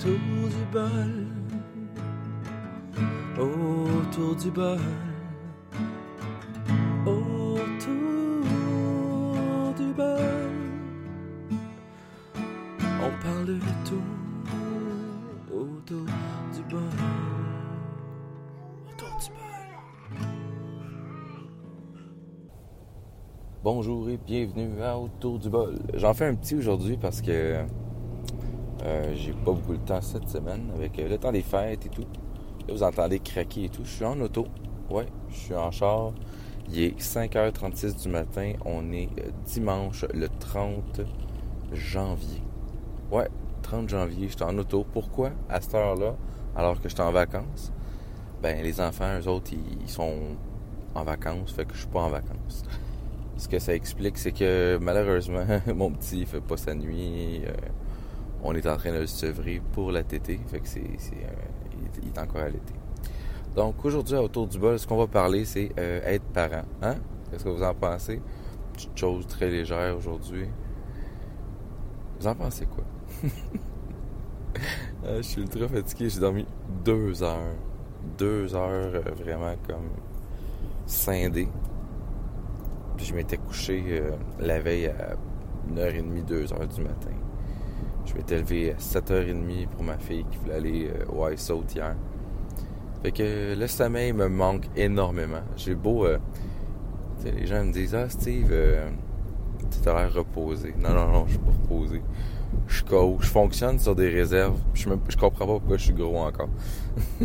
autour du bol, autour du bol, autour du bol. On parle de tout autour du bol, autour du bol. Bonjour et bienvenue à Autour du bol. J'en fais un petit aujourd'hui parce que euh, j'ai pas beaucoup de temps cette semaine avec euh, le temps des fêtes et tout. Là, vous entendez craquer et tout. Je suis en auto. Ouais, je suis en char. Il est 5h36 du matin. On est euh, dimanche le 30 janvier. Ouais, 30 janvier, je suis en auto. Pourquoi à cette heure-là, alors que je suis en vacances? Ben, les enfants, eux autres, ils sont en vacances, fait que je suis pas en vacances. Ce que ça explique, c'est que malheureusement, mon petit fait pas sa nuit. On est en train de le sevrer pour la tétée. Fait que c'est, euh, il, est, encore à l'été. Donc aujourd'hui, autour du bol, ce qu'on va parler, c'est euh, être parent. Hein? Qu'est-ce que vous en pensez? Petite chose très légère aujourd'hui. Vous en pensez quoi? ah, je suis ultra fatigué. J'ai dormi deux heures. Deux heures euh, vraiment comme scindé. Puis je m'étais couché euh, la veille à 1h30, 2h du matin. Je m'étais levé à 7h30 pour ma fille qui voulait aller euh, au ice out hier. Fait que le sommeil me manque énormément. J'ai beau... Euh, les gens me disent « Ah, Steve, euh, tu as l'air reposé. » Non, non, non, je suis pas reposé. Je coach, je fonctionne sur des réserves. Je, me, je comprends pas pourquoi je suis gros encore.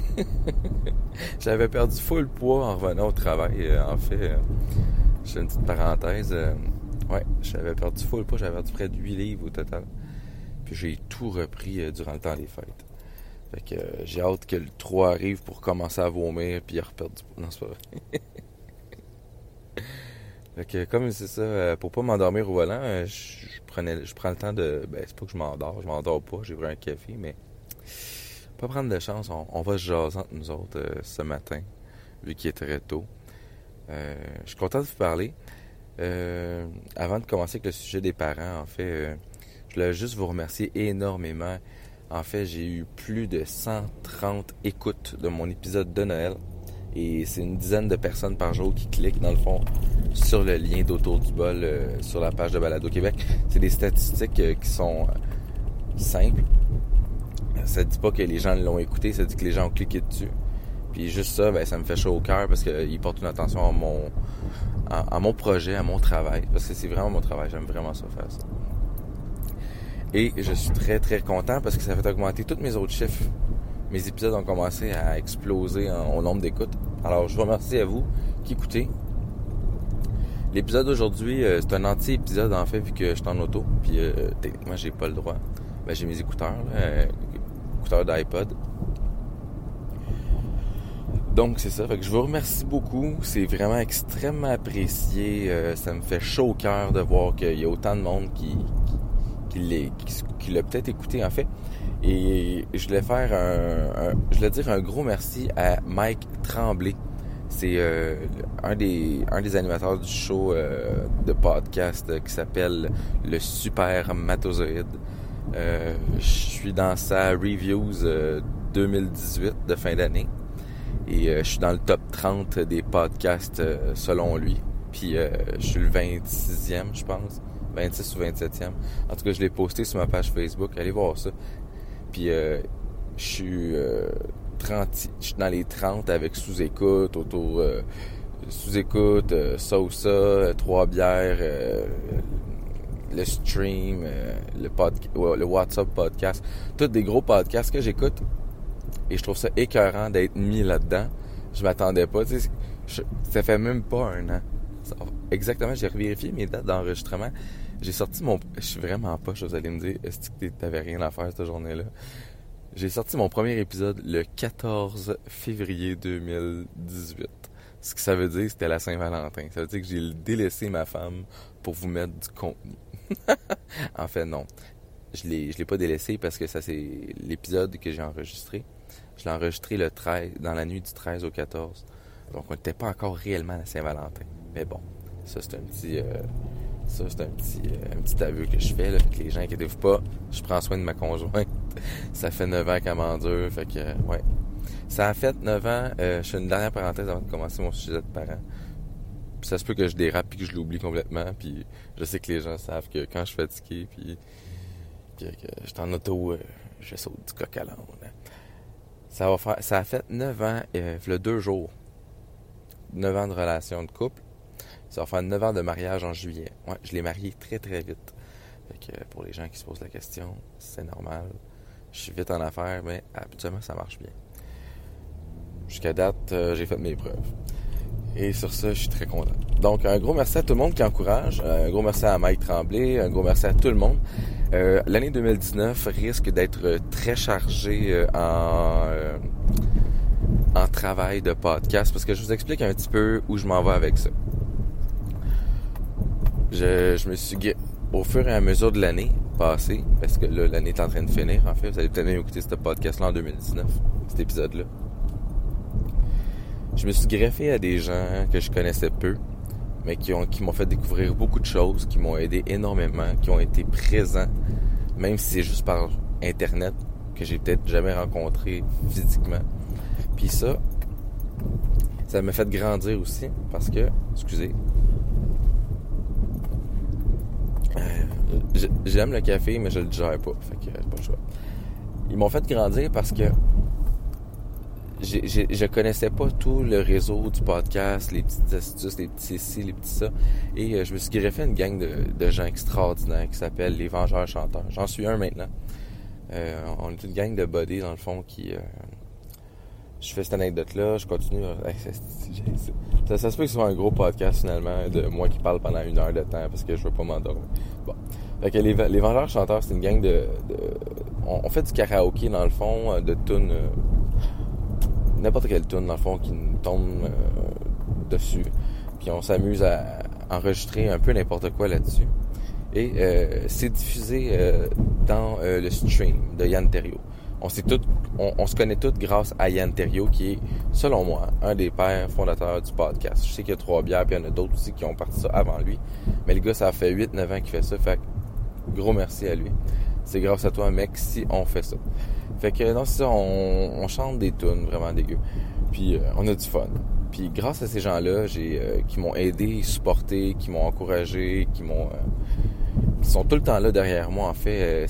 J'avais perdu full poids en revenant au travail. Euh, en fait, euh, fais une petite parenthèse. Euh, ouais, j'avais perdu full poids. J'avais perdu près de 8 livres au total. Puis j'ai tout repris euh, durant le temps des fêtes. Fait que euh, j'ai hâte que le 3 arrive pour commencer à vomir puis à reperdre du. Non, c'est pas vrai. fait que comme c'est ça, euh, pour pas m'endormir au volant, je, prenais, je prends le temps de... Ben, c'est pas que je m'endors, je m'endors pas, j'ai pris un café, mais... Pas prendre de chance, on, va se jaser entre nous autres ce matin, vu qu'il est très tôt. Euh, je suis content de vous parler. Avant de commencer avec le sujet des parents, en fait, voulais juste vous remercier énormément. En fait, j'ai eu plus de 130 écoutes de mon épisode de Noël. Et c'est une dizaine de personnes par jour qui cliquent, dans le fond, sur le lien d'Autour du bol euh, sur la page de Balado Québec. C'est des statistiques euh, qui sont euh, simples. Ça dit pas que les gens l'ont écouté, ça dit que les gens ont cliqué dessus. Puis juste ça, ben, ça me fait chaud au cœur parce qu'ils portent une attention à mon, à, à, mon projet, à mon travail. Parce que c'est vraiment mon travail, j'aime vraiment ça faire ça. Et je suis très très content parce que ça fait augmenter tous mes autres chiffres. Mes épisodes ont commencé à exploser en, au nombre d'écoutes. Alors je vous remercie à vous qui écoutez. L'épisode d'aujourd'hui, euh, c'est un anti-épisode en fait vu que je suis en auto. Puis euh, techniquement j'ai pas le droit. Ben, j'ai mes écouteurs, là, euh, écouteurs d'iPod. Donc c'est ça. Fait que je vous remercie beaucoup. C'est vraiment extrêmement apprécié. Euh, ça me fait chaud au cœur de voir qu'il y a autant de monde qui, qui, qui, qui, l'a peut-être écouté en fait. Et je voulais faire un, je voulais dire un gros merci à Mike Tremblay. C'est euh, un des un des animateurs du show euh, de podcast qui s'appelle le Super Matozoïde. Euh, je suis dans sa reviews 2018 de fin d'année et je suis dans le top 30 des podcasts selon lui. Puis je suis le 26e, je pense. 26 ou 27e. En tout cas, je l'ai posté sur ma page Facebook. Allez voir ça. Puis euh, je suis euh, 30, je suis dans les 30 avec sous-écoute, autour euh, sous-écoute, euh, Sosa, trois bières, euh, le stream, euh, le, WhatsApp podcast, tous des gros podcasts que j'écoute. Et je trouve ça écœurant d'être mis là-dedans. Je m'attendais pas. Ça fait même pas un an. Exactement, j'ai vérifié mes dates d'enregistrement. J'ai sorti mon... Je suis vraiment pas, vous allez me dire, est-ce que t'avais rien à faire cette journée-là? J'ai sorti mon premier épisode le 14 février 2018. Ce que ça veut dire, c'était la Saint-Valentin. Ça veut dire que j'ai délaissé ma femme pour vous mettre du contenu. en fait, non. Je l'ai, je l'ai pas délaissé parce que ça, c'est l'épisode que j'ai enregistré. Je l'ai enregistré le 13, dans la nuit du 13 au 14. Donc, on n'était pas encore réellement à la Saint-Valentin. Mais bon, ça, c'est un petit... Euh, ça, c'est un petit, euh, un petit aveu que je fais. Là. Que les gens, inquiétez-vous pas, je prends soin de ma conjointe. ça fait 9 ans qu'elle m'endure. Fait que, ouais. Ça a fait 9 ans. Euh, je fais une dernière parenthèse avant de commencer mon sujet de parents. Ça se peut que je dérape puis que je l'oublie complètement. Puis je sais que les gens savent que quand je suis fatigué puis, puis que je suis en auto, euh, je saute du coq à l'âne. Ça, va faire, ça a fait 9 ans, euh, le deux jours. 9 ans de relation de couple. Ça va faire 9 ans de mariage en juillet. Ouais, je l'ai marié très très vite. Fait que pour les gens qui se posent la question, c'est normal. Je suis vite en affaires, mais habituellement ça marche bien. Jusqu'à date, euh, j'ai fait mes preuves. Et sur ça, je suis très content. Donc, un gros merci à tout le monde qui encourage. Un gros merci à Mike Tremblay. Un gros merci à tout le monde. Euh, L'année 2019 risque d'être très chargée euh, en, euh, en travail de podcast parce que je vous explique un petit peu où je m'en vais avec ça. Je, me suis au fur et à mesure de l'année passée, parce que là, l'année est en train de finir, en fait, vous allez peut-être même écouter ce podcast-là en 2019, cet épisode-là. Je me suis greffé à des gens que je connaissais peu, mais qui qui m'ont fait découvrir beaucoup de choses, qui m'ont aidé énormément, qui ont été présents, même si c'est juste par internet que j'ai peut-être jamais rencontré physiquement. Puis ça, ça m'a fait grandir aussi parce que, excusez, euh, j'aime le café, mais je le digère pas. Fait que pas le choix. Ils m'ont fait grandir parce que je connaissais pas tout le réseau du podcast, les petites astuces, les petits ci, les petits ça. Et euh, je me suis greffé une gang de, gens extraordinaires qui s'appellent les Vengeurs Chanteurs. J'en suis un maintenant. Euh, on est une gang de buddies, dans le fond, qui... Euh, je fais cette anecdote-là, je continue. Ça, ça, se peut que ce soit un gros podcast, finalement, de moi qui parle pendant une heure de temps, parce que je veux pas m'endormir. Fait que les, les Vengeurs Chanteurs, c'est une gang de... on, fait du karaoké, dans le fond, de tunes n'importe quelle tune dans le fond qui nous tombe euh, dessus. Puis on s'amuse à enregistrer un peu n'importe quoi là-dessus. Et euh, c'est diffusé euh, dans le stream de Yann Terrio. On, se connaît tous grâce à Yann Terrio, qui est, selon moi, un des pères fondateurs du podcast. Je sais qu'il y a trois bières, puis il y en a d'autres aussi qui ont parti ça avant lui. Mais le gars, ça fait 8-9 ans qu'il fait ça. Fait gros merci à lui. C'est grâce à toi, mec, si on fait ça. Fait que non, c'est ça, on, chante des tunes vraiment dégueu. Puis euh, on a du fun. Puis grâce à ces gens-là, euh, qui m'ont aidé, supporté, qui m'ont encouragé, qui m'ont euh, qui sont tout le temps là derrière moi en fait,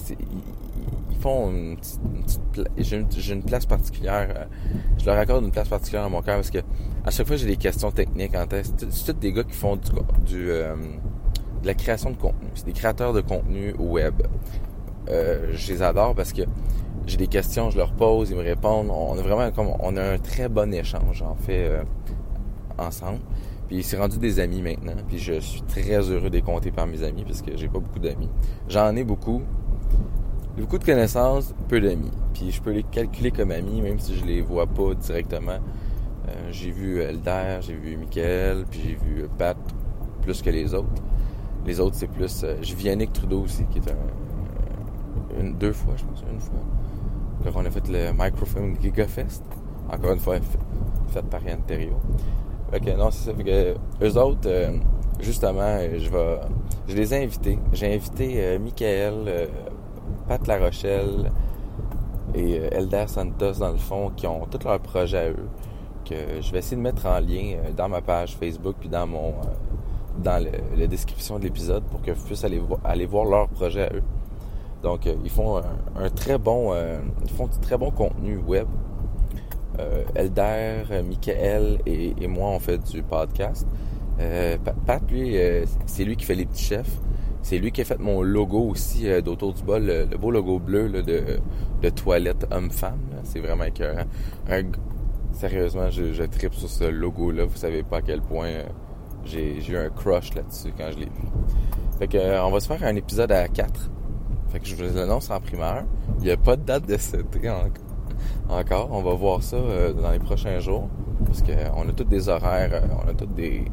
une petite, j'ai une, place particulière, je leur accorde une place particulière dans mon cœur parce que à chaque fois j'ai des questions techniques en test. C'est tous des gars qui font du, du de la création de contenu, c'est des créateurs de contenu web. je les adore parce que j'ai des questions, je leur pose, ils me répondent. On a vraiment comme on a un très bon échange en fait euh, ensemble. Puis c'est rendu des amis maintenant. Puis je suis très heureux de les compter par mes amis parce que j'ai pas beaucoup d'amis. J'en ai beaucoup. Beaucoup de connaissances, peu d'amis. Puis je peux les calculer comme amis même si je les vois pas directement. Euh, j'ai vu Elder, j'ai vu Michael, puis j'ai vu Pat plus que les autres. Les autres c'est plus. Euh, j'ai vu Yannick Trudeau aussi qui est un, une, deux fois je pense, une fois on a fait le Microfilm GigaFest. Encore une fois, fait par Yann Terrio. Fait non, c'est ça. Fait que, eux autres, euh, justement, je vais. Je les ai invités. J'ai invité euh, Michael, euh, Pat La Rochelle et Elder Santos, dans le fond, qui ont tous leurs projets à eux. Que je vais essayer de mettre en lien dans ma page Facebook puis dans mon dans la description de l'épisode pour que vous puissiez aller, voir leurs projets à eux. Donc, euh, ils font un, très bon, euh, ils font du très bon contenu web. Euh, Elder, Michael et, moi, on fait du podcast. Pat, lui, c'est lui qui fait les petits chefs. C'est lui qui a fait mon logo aussi d'autour du bol, le, beau logo bleu de, de toilette homme-femme. C'est vraiment écœurant. sérieusement, je, je tripe sur ce logo-là. Vous savez pas à quel point j'ai eu un crush là-dessus quand je l'ai vu. Fait que, on va se faire un épisode à 4 fait que je vous l'annonce en primeur. Il n'y a pas de date de CT encore. On va voir ça euh, dans les prochains jours. Parce qu'on a tous des horaires, euh, on a tous des,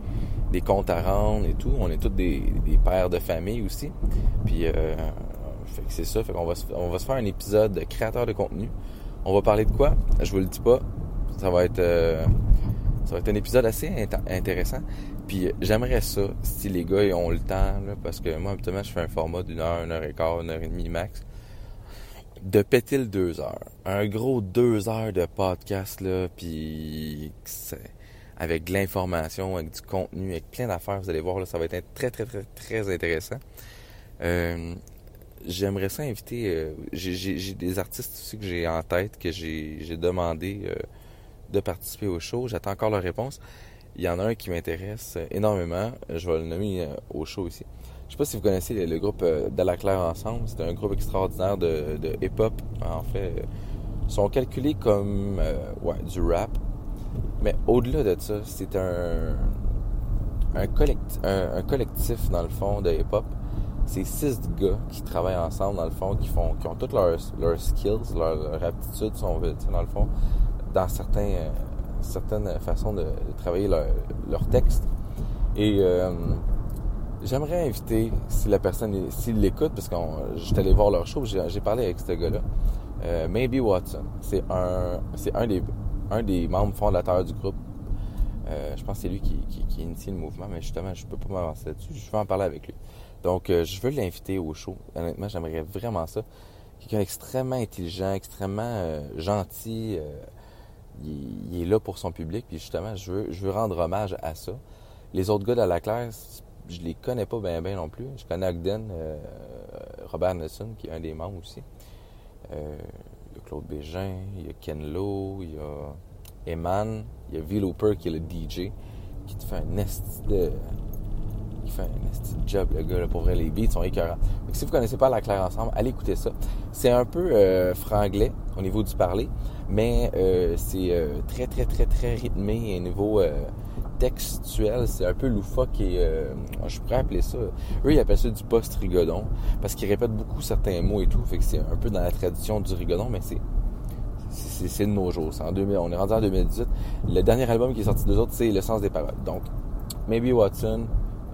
comptes à rendre et tout. On est tous des, pères de famille aussi. Puis, euh, c'est ça. Fait qu'on va, on va se faire un épisode de créateur de contenu. On va parler de quoi? Je vous le dis pas. Ça va être, ça va être un épisode assez intéressant. Puis j'aimerais ça, si les gars ont le temps, parce que moi, habituellement, je fais un format d'une heure, une heure et quart, une heure et demie max. de péter le deux heures. Un gros deux heures de podcast, là, puis avec de l'information, avec du contenu, avec plein d'affaires, vous allez voir, là, ça va être très, très, très, très intéressant. Euh, j'aimerais ça inviter, euh, j'ai des artistes aussi que j'ai en tête, que j'ai demandé euh, de participer au show. J'attends encore leur réponse. Il y en a un qui m'intéresse énormément. Je vais le nommer au show ici. Je sais pas si vous connaissez le, groupe euh, Claire Ensemble. C'est un groupe extraordinaire de, hip-hop. En fait, ils sont calculés comme du rap. Mais au-delà de ça, c'est un, un, collectif, dans le fond, de hip-hop. C'est six gars qui travaillent ensemble, dans le fond, qui font qui ont toutes leurs, leurs skills, leurs, aptitudes, si on veut, dans le fond, dans certaines façons de, travailler leur, leur texte. Et euh, J'aimerais inviter, si la personne, s'il l'écoute, parce que j'étais allé voir leur show, j'ai parlé avec ce gars-là, euh, Maybe Watson. C'est un, c'est un des, un des membres fondateurs du groupe. Euh, je pense que c'est lui qui, qui, qui, initie le mouvement, mais justement, je peux pas m'avancer là-dessus. Je vais en parler avec lui. Donc, euh, je veux l'inviter au show. Honnêtement, j'aimerais vraiment ça. Quelqu'un d'extrêmement intelligent, extrêmement euh, gentil. Il, est là pour son public. Puis justement, je veux, je veux rendre hommage à ça. Les autres gars de la classe, je les connais pas bien non plus. Je connais Ogden, Robert Nelson, qui est un des membres aussi. Euh, il y a Claude Bégin, il y a Ken Lo, il y a Eman, il y a V. Looper qui est le DJ, qui te fait un esti de. qui fait un esti job, le gars, là, pour vrai, les beats sont écœurants. Donc, si vous connaissez pas La Claire Ensemble, allez écouter ça. C'est un peu euh, franglais au niveau du parler, mais euh, c'est très, très, très, très rythmé au niveau textuel, c'est un peu loufoque et euh, je pourrais appeler ça. Eux, ils appellent ça du post-rigodon parce qu'ils répètent beaucoup certains mots et tout. Fait que c'est un peu dans la tradition du rigodon, mais c'est c'est de nos jours. En 2000, on est rendu en 2018. Le dernier album qui est sorti d'eux autres, c'est Le sens des paroles. Donc, Maybe Watson,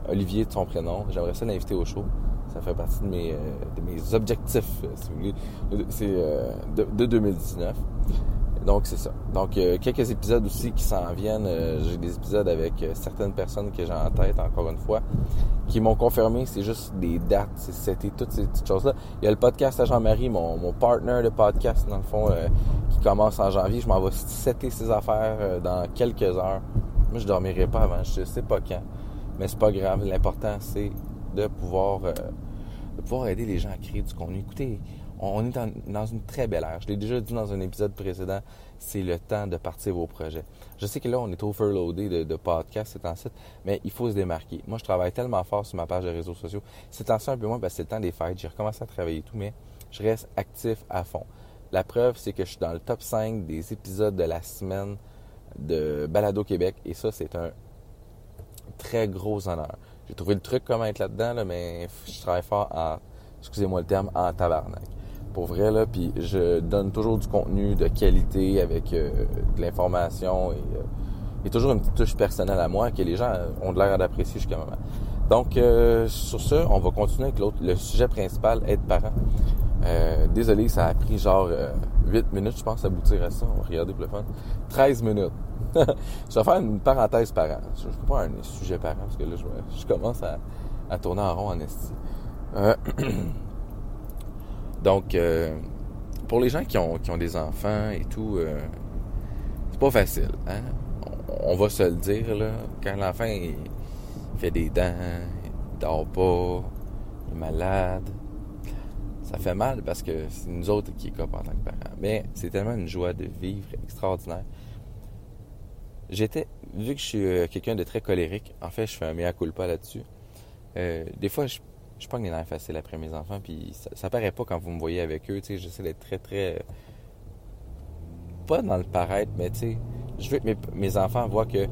Olivier de son prénom, j'aimerais ça l'inviter au show. Ça fait partie de mes, euh, de mes objectifs, si vous voulez. C'est euh, de 2019. Donc, c'est ça. Donc, euh, quelques épisodes aussi qui s'en viennent. Euh, j'ai des épisodes avec euh, certaines personnes que j'ai en tête, encore une fois, qui m'ont confirmé. C'est juste des dates. C'était toutes ces petites choses-là. Il y a le podcast à Jean-Marie, mon, mon partner de podcast, dans le fond, qui commence en janvier. Je m'en vais setter ses affaires dans quelques heures. Moi, je dormirai pas avant. Je sais pas quand. Mais c'est pas grave. L'important, c'est de pouvoir, de pouvoir aider les gens à créer du contenu. Écoutez, on est dans, une très belle ère. Je l'ai déjà dit dans un épisode précédent, c'est le temps de partir vos projets. Je sais que là, on est overloadé de, de podcasts, c'est en site, mais il faut se démarquer. Moi, je travaille tellement fort sur ma page de réseaux sociaux. C'est en ça un peu moins, c'est le temps des fêtes. J'ai recommencé à travailler tout, mais je reste actif à fond. La preuve, c'est que je suis dans le top 5 des épisodes de la semaine de Balado Québec, et ça, c'est un très gros honneur. J'ai trouvé le truc comment être là-dedans, mais je travaille fort en, excusez-moi le terme, en tabarnak pour vrai, là. Puis je donne toujours du contenu de qualité avec euh, de l'information et, euh, toujours une petite touche personnelle à moi que les gens ont de l'air d'apprécier jusqu'à moment. Donc, euh, sur ce, on va continuer avec l'autre, le sujet principal, être parent. désolé, ça a pris genre 8 minutes, je pense, à aboutir à ça. On va regarder pour le fun. 13 minutes. je vais faire une parenthèse parent. Je ne fais pas un sujet parent parce que là, je, commence à, à, tourner en rond en esti. Donc, euh, pour les gens qui ont, qui ont des enfants et tout, euh, c'est pas facile. Hein? On, va se le dire, là. Quand l'enfant fait des dents, il dort pas, il est malade, ça fait mal parce que c'est nous autres qui est en tant que parents. Mais c'est tellement une joie de vivre extraordinaire. J'étais, vu que je suis euh, quelqu'un de très colérique, en fait, je fais un mea culpa là-dessus. des fois, je je pogne les nerfs faciles après mes enfants, puis ça, ça, paraît pas quand vous me voyez avec eux, tu sais, j'essaie d'être très, très... Pas dans le paraître, mais tu sais, je veux que mes, enfants voient que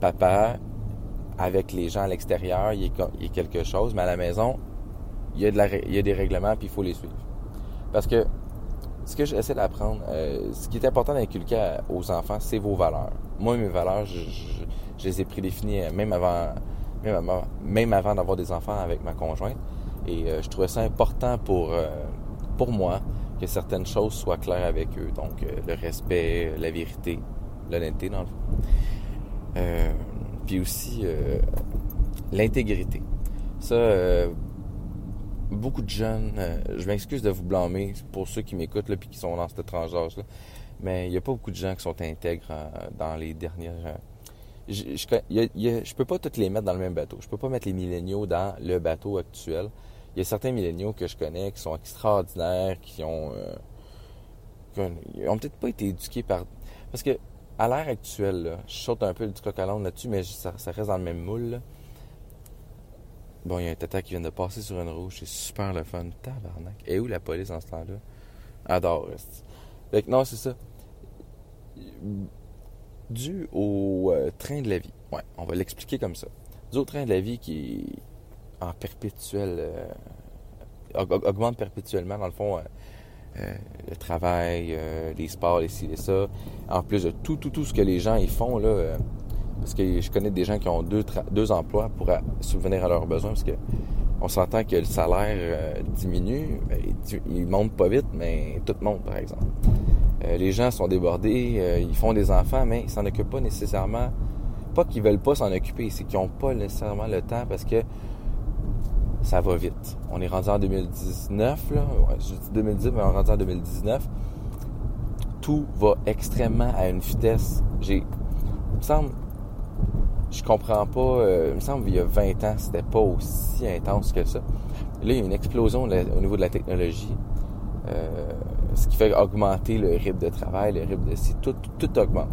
papa, avec les gens à l'extérieur, il, il est, quelque chose, mais à la maison, il y a, de la, il y a des règlements, puis il faut les suivre. Parce que ce que j'essaie d'apprendre, euh, ce qui est important d'inculquer aux enfants, c'est vos valeurs. Moi, mes valeurs, je, les ai prédéfinies euh, même avant d'avoir des enfants avec ma conjointe. Et euh, je trouvais ça important pour, euh, pour moi que certaines choses soient claires avec eux. Donc, euh, le respect, la vérité, l'honnêteté, dans le fond. puis aussi, l'intégrité. Ça, beaucoup de jeunes, je m'excuse de vous blâmer pour ceux qui m'écoutent et qui sont dans cette tranche là mais il n'y a pas beaucoup de gens qui sont intègres dans les dernières. Euh, je, je, peux pas toutes les mettre dans le même bateau. Je peux pas mettre les milléniaux dans le bateau actuel. Il y a certains milléniaux que je connais qui sont extraordinaires, qui ont, ont peut-être pas été éduqués par. Parce que à l'ère actuelle, je saute un peu du coq à là-dessus, mais ça, reste dans le même moule. Bon, il y a un tata qui vient de passer sur une rouge, c'est super le fun. Tabarnak. Et où la police en ce temps-là? Adore. Fait que non, c'est ça. Dû au euh, train de la vie. Ouais, on va l'expliquer comme ça. Dû au train de la vie qui est en perpétuel. Euh, augmente perpétuellement, dans le fond, euh, le travail, les sports, les ci, les ça. En plus de tout, tout, tout ce que les gens ils font, là parce que je connais des gens qui ont deux, deux emplois pour subvenir à leurs besoins, parce que on s'entend que le salaire diminue, ben, il, monte pas vite, mais tout monte, par exemple. Euh, les gens sont débordés, euh, ils font des enfants, mais ils s'en occupent pas nécessairement. Pas qu'ils veulent pas s'en occuper, c'est qu'ils n'ont pas nécessairement le temps parce que ça va vite. On est rendu en 2019, là. je dis 2010, mais on est rendu en 2019. Tout va extrêmement à une vitesse. J'ai. Il me semble, je comprends pas. Euh, il me semble qu'il y a 20 ans, c'était pas aussi intense que ça. Là, il y a une explosion au niveau de la technologie. Ce qui fait augmenter le rythme de travail, le rythme de... Tout, tout augmente.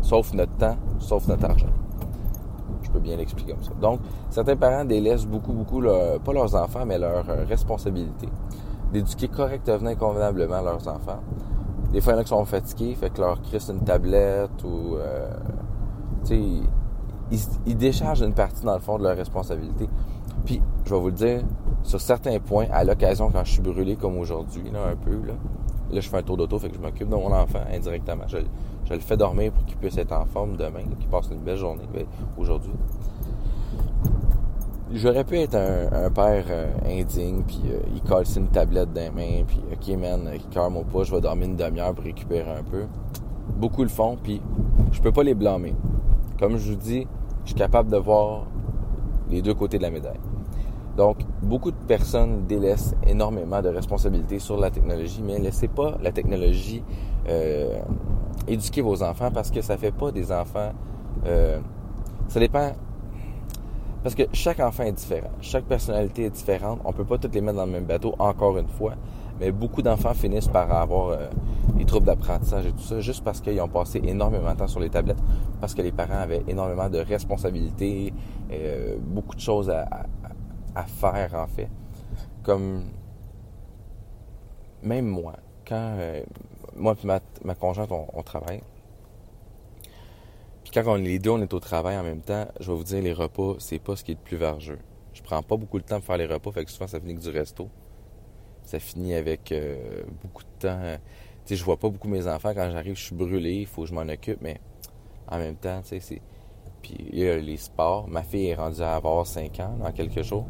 Sauf notre temps, sauf notre argent. Je peux bien l'expliquer comme ça. Donc, certains parents délaissent beaucoup, beaucoup, pas leurs enfants, mais leur euh, responsabilité d'éduquer correctement et convenablement leurs enfants. Des fois, il y en a qui sont fatigués, fait que leur crisse une tablette ou ils, déchargent une partie, dans le fond, de leur responsabilité. Puis, je vais vous le dire, sur certains points, à l'occasion, quand je suis brûlé comme aujourd'hui, là, un peu, là, je fais un tour d'auto, fait que je m'occupe de mon enfant indirectement. Je, le fais dormir pour qu'il puisse être en forme demain, qu'il passe une belle journée ben, aujourd'hui. J'aurais pu être un, père euh, indigne, puis euh, il colle une tablette dans les mains, puis OK, man, cœur mon pas, je vais dormir une demi-heure pour récupérer un peu. Beaucoup le font, puis je peux pas les blâmer. Comme je vous dis, je suis capable de voir les deux côtés de la médaille. Donc, beaucoup de personnes délaissent énormément de responsabilités sur la technologie, mais laissez pas la technologie euh, éduquer vos enfants parce que ça fait pas des enfants. Euh, ça dépend. Parce que chaque enfant est différent, chaque personnalité est différente. On peut pas toutes les mettre dans le même bateau, encore une fois. Mais beaucoup d'enfants finissent par avoir euh, des troubles d'apprentissage et tout ça, juste parce qu'ils ont passé énormément de temps sur les tablettes, parce que les parents avaient énormément de responsabilités, beaucoup de choses à, faire en fait. Comme même moi, quand euh, moi et ma, conjointe on, travaille, puis quand on, les deux on est au travail en même temps, je vais vous dire les repas, c'est pas ce qui est le plus vergeux. Je prends pas beaucoup de temps pour faire les repas, fait que souvent ça finit que du resto ça finit avec euh, beaucoup de temps. Tu sais, je vois pas beaucoup mes enfants. Quand j'arrive, je suis brûlé, il faut que je m'en occupe, mais en même temps, tu sais, c'est. Puis il les sports. Ma fille est rendue à avoir 5 ans dans quelques jours.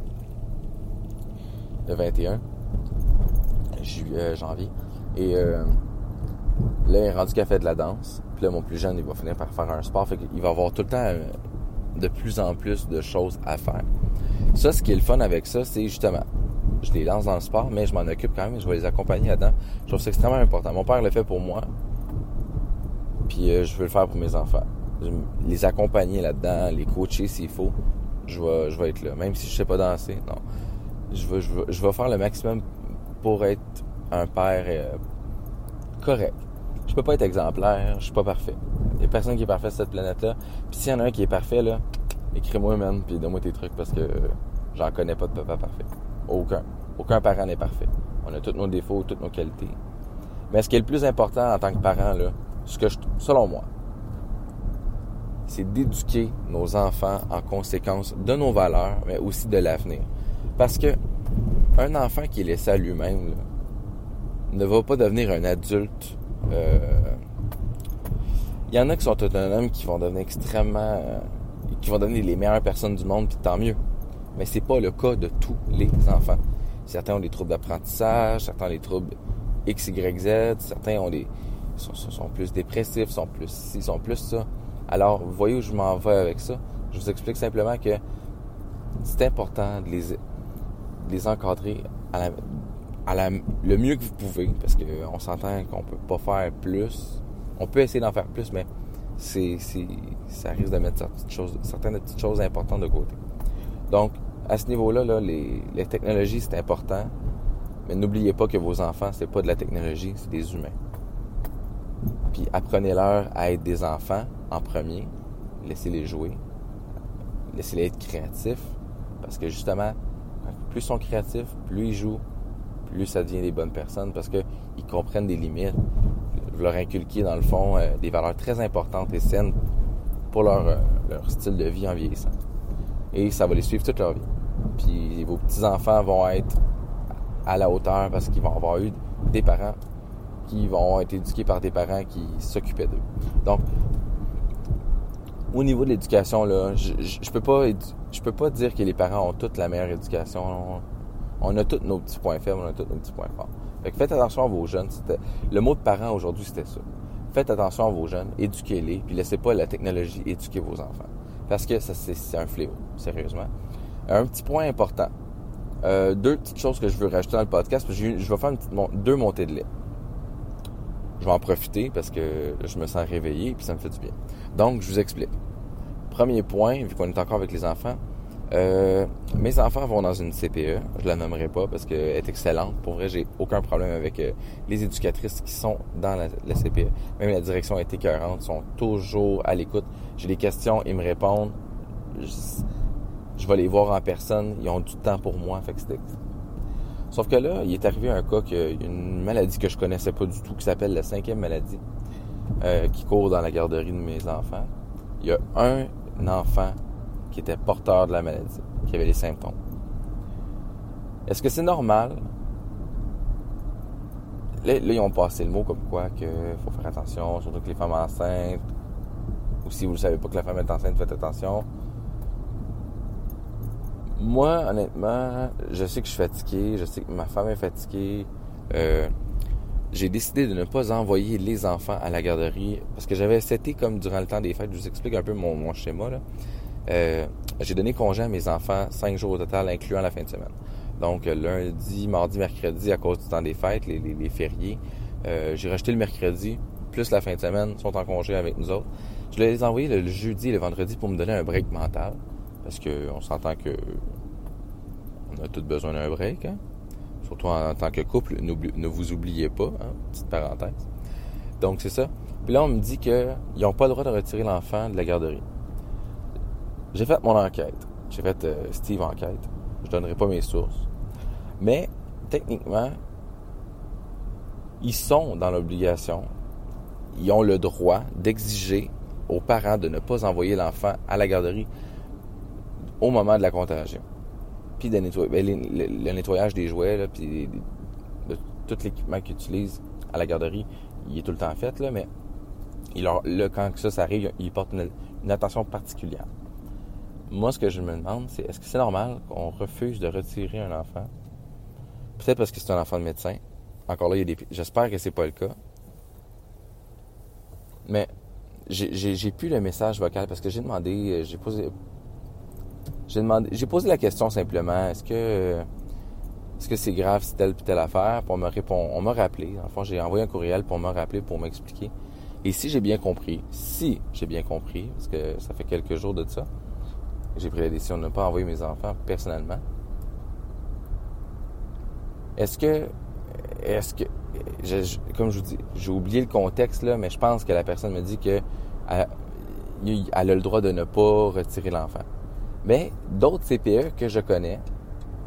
Le 21 juillet, euh, janvier. Et euh, là, elle est rendue qu'elle fait de la danse. Puis là, mon plus jeune, il va finir par faire un sport. Fait qu'il va avoir tout le temps de plus en plus de choses à faire. Ça, ce qui est le fun avec ça, c'est justement, je les lance dans le sport, mais je m'en occupe quand même, je vais les accompagner là-dedans. Je trouve ça extrêmement important. Mon père le fait pour moi, puis euh, je veux le faire pour mes enfants. Les accompagner là-dedans, les coacher s'il faut, je vais, je vais être là. Même si je sais pas danser, non. Je vais, je vais, faire le maximum pour être un père euh, correct. Je peux pas être exemplaire, je suis pas parfait. Il y a personne qui est parfait sur cette planète-là. Puis s'il y en a un qui est parfait, là, écris-moi, man, puis donne-moi tes trucs parce que j'en connais pas de papa parfait. Aucun. Aucun parent n'est parfait. On a tous nos défauts, toutes nos qualités. Mais ce qui est le plus important en tant que parent, là, ce que je, selon moi, c'est d'éduquer nos enfants en conséquence de nos valeurs, mais aussi de l'avenir. Parce que un enfant qui est laissé à lui-même ne va pas devenir un adulte. Euh, il y en a qui sont autonomes qui vont devenir extrêmement, euh, qui vont devenir les meilleures personnes du monde, tant mieux. Mais c'est pas le cas de tous les enfants. Certains ont des troubles d'apprentissage, certains ont des troubles X, Y, Z, certains ont des sont, plus dépressifs, sont plus ci, sont plus ça. Alors, vous voyez où je m'en vais avec ça? Je vous explique simplement que c'est important de les encadrer le mieux que vous pouvez, parce qu'on s'entend qu'on peut pas faire plus. On peut essayer d'en faire plus, mais c'est, ça risque de mettre certaines, petites choses importantes de côté. Donc, à ce niveau-là, là, les, les technologies, c'est important. Mais n'oubliez pas que vos enfants, c'est pas de la technologie, c'est des humains. Puis apprenez-leur à être des enfants en premier. Laissez-les jouer. Laissez-les être créatifs. Parce que justement, plus ils sont créatifs, plus ils jouent, plus ça devient des bonnes personnes parce qu'ils comprennent des limites. Vous leur inculquez, dans le fond, euh, des valeurs très importantes et saines pour leur, euh, leur style de vie en vieillissant. Et ça va les suivre toute leur vie. Puis vos petits-enfants vont être à la hauteur parce qu'ils vont avoir eu des parents qui vont être éduqués par des parents qui s'occupaient d'eux. Donc, au niveau de l'éducation, là, je, je, peux pas je peux pas dire que les parents ont toute la meilleure éducation. On a tous nos petits points faibles, on a tous nos petits points forts. Fait que faites attention à vos jeunes. Le mot de parent aujourd'hui, c'était ça. Faites attention à vos jeunes, éduquez-les, puis laissez pas la technologie éduquer vos enfants. Parce que ça, c'est un fléau, sérieusement. Un petit point important. Euh, deux petites choses que je veux rajouter dans le podcast. je, vais faire deux montées de lait. Je vais en profiter parce que je me sens réveillé et ça me fait du bien. Donc, je vous explique. Premier point, vu qu'on est encore avec les enfants, euh, mes enfants vont dans une CPE. Je la nommerai pas parce qu'elle est excellente. Pour vrai, j'ai aucun problème avec euh, les éducatrices qui sont dans la, CPE. Même la direction est écœurante, sont toujours à l'écoute. J'ai des questions, ils me répondent. Je, vais les voir en personne. Ils ont du temps pour moi. Que Sauf que là, il est arrivé un cas a une maladie que je connaissais pas du tout qui s'appelle la cinquième maladie euh, qui court dans la garderie de mes enfants. Il y a un enfant qui était porteur de la maladie, qui avait les symptômes. Est-ce que c'est normal? Là, ils ont passé le mot comme quoi qu'il faut faire attention, surtout que les femmes enceintes, ou si vous ne savez pas que la femme est enceinte, faites attention. Moi, honnêtement, je sais que je suis fatigué, je sais que ma femme est fatiguée. Euh, j'ai décidé de ne pas envoyer les enfants à la garderie parce que j'avais été comme durant le temps des fêtes. Je vous explique un peu mon, schéma. Euh, j'ai donné congé à mes enfants cinq jours au total, incluant la fin de semaine. Donc lundi, mardi, mercredi, à cause du temps des fêtes, les, fériés. Euh, j'ai racheté le mercredi, plus la fin de semaine, sont en congé avec nous autres. Je les ai envoyés le, jeudi et le vendredi pour me donner un break mental. Parce qu'on s'entend que on a tous besoin d'un break. Hein? Surtout en, tant que couple, ne vous oubliez pas, hein? petite parenthèse. Donc c'est ça. Puis là, on me dit qu'ils n'ont pas le droit de retirer l'enfant de la garderie. J'ai fait mon enquête. J'ai fait euh, Steve enquête. Je donnerai pas mes sources. Mais techniquement, ils sont dans l'obligation. Ils ont le droit d'exiger aux parents de ne pas envoyer l'enfant à la garderie au moment de la contagion. Puis de nettoyer, ben, le, nettoyage des jouets, puis de, tout l'équipement qu'ils utilisent à la garderie, il est tout le temps fait, là, mais quand ça, ça arrive, ils portent une attention particulière. Moi, ce que je me demande, c'est est-ce que c'est normal qu'on refuse de retirer un enfant? Peut-être parce que c'est un enfant de médecin. Encore là, il y a des... j'espère que c'est pas le cas. Mais j'ai plus le message vocal parce que j'ai demandé, euh, j'ai posé, j'ai demandé, j'ai posé la question simplement, est-ce que, est-ce que c'est grave si telle ou telle affaire? Pour me répondre, on m'a rappelé. En fond, j'ai envoyé un courriel pour me rappeler, pour m'expliquer. Et si j'ai bien compris, si j'ai bien compris, parce que ça fait quelques jours de ça, j'ai pris la décision de ne pas envoyer mes enfants personnellement. Est-ce que, est-ce que, comme je vous dis, j'ai oublié le contexte là, mais je pense que la personne me dit que elle, a le droit de ne pas retirer l'enfant. Mais d'autres CPE que je connais,